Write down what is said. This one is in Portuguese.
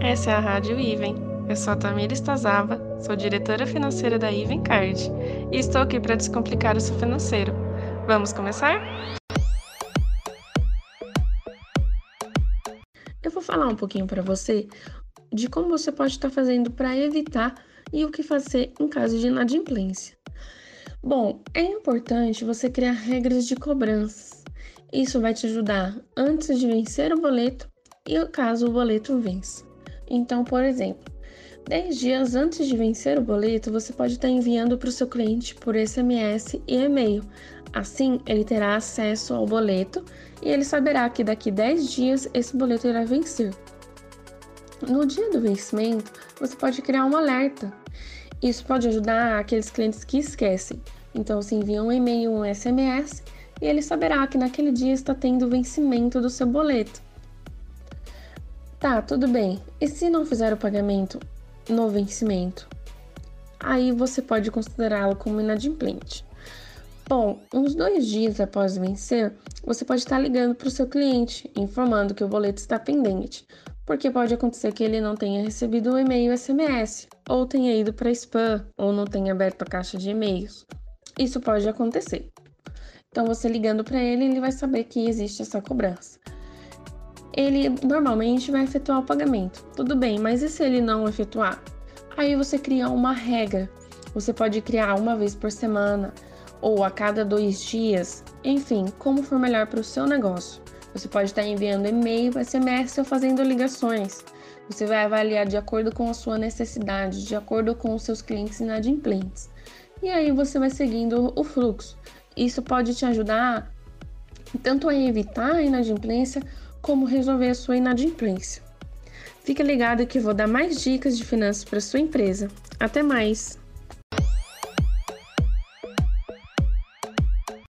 Essa é a Rádio Iven. Eu sou a Tamira Estazava, sou diretora financeira da Iven Card e estou aqui para descomplicar o seu financeiro. Vamos começar? Eu vou falar um pouquinho para você de como você pode estar fazendo para evitar e o que fazer em caso de inadimplência. Bom, é importante você criar regras de cobranças. Isso vai te ajudar antes de vencer o boleto e caso o boleto vença. Então, por exemplo, 10 dias antes de vencer o boleto, você pode estar enviando para o seu cliente por SMS e e-mail. Assim, ele terá acesso ao boleto e ele saberá que daqui 10 dias esse boleto irá vencer. No dia do vencimento, você pode criar um alerta. Isso pode ajudar aqueles clientes que esquecem. Então, você envia um e-mail, um SMS e ele saberá que naquele dia está tendo vencimento do seu boleto. Tá, tudo bem. E se não fizer o pagamento no vencimento? Aí você pode considerá-lo como inadimplente. Bom, uns dois dias após vencer, você pode estar ligando para o seu cliente, informando que o boleto está pendente, porque pode acontecer que ele não tenha recebido o e-mail SMS, ou tenha ido para spam, ou não tenha aberto a caixa de e-mails. Isso pode acontecer. Então, você ligando para ele, ele vai saber que existe essa cobrança ele normalmente vai efetuar o pagamento. Tudo bem, mas e se ele não efetuar? Aí você cria uma regra. Você pode criar uma vez por semana ou a cada dois dias, enfim, como for melhor para o seu negócio. Você pode estar enviando e-mail, SMS ou fazendo ligações. Você vai avaliar de acordo com a sua necessidade, de acordo com os seus clientes inadimplentes. E aí você vai seguindo o fluxo. Isso pode te ajudar tanto a evitar a inadimplência como resolver a sua inadimplência. Fique ligado que vou dar mais dicas de finanças para sua empresa. Até mais!